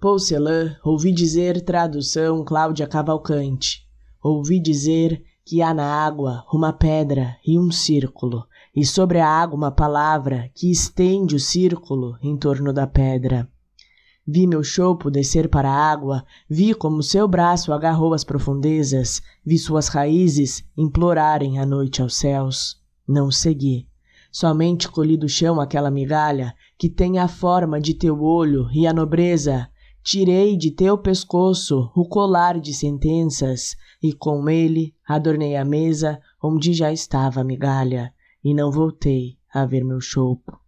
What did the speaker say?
Paul ouvi dizer, tradução Cláudia Cavalcante. Ouvi dizer que há na água uma pedra e um círculo, e sobre a água uma palavra que estende o círculo em torno da pedra. Vi meu chopo descer para a água, vi como seu braço agarrou as profundezas, vi suas raízes implorarem a noite aos céus. Não segui. Somente colhi do chão aquela migalha que tem a forma de teu olho e a nobreza Tirei de teu pescoço o colar de sentenças, e com ele adornei a mesa onde já estava a migalha, e não voltei a ver meu chopo.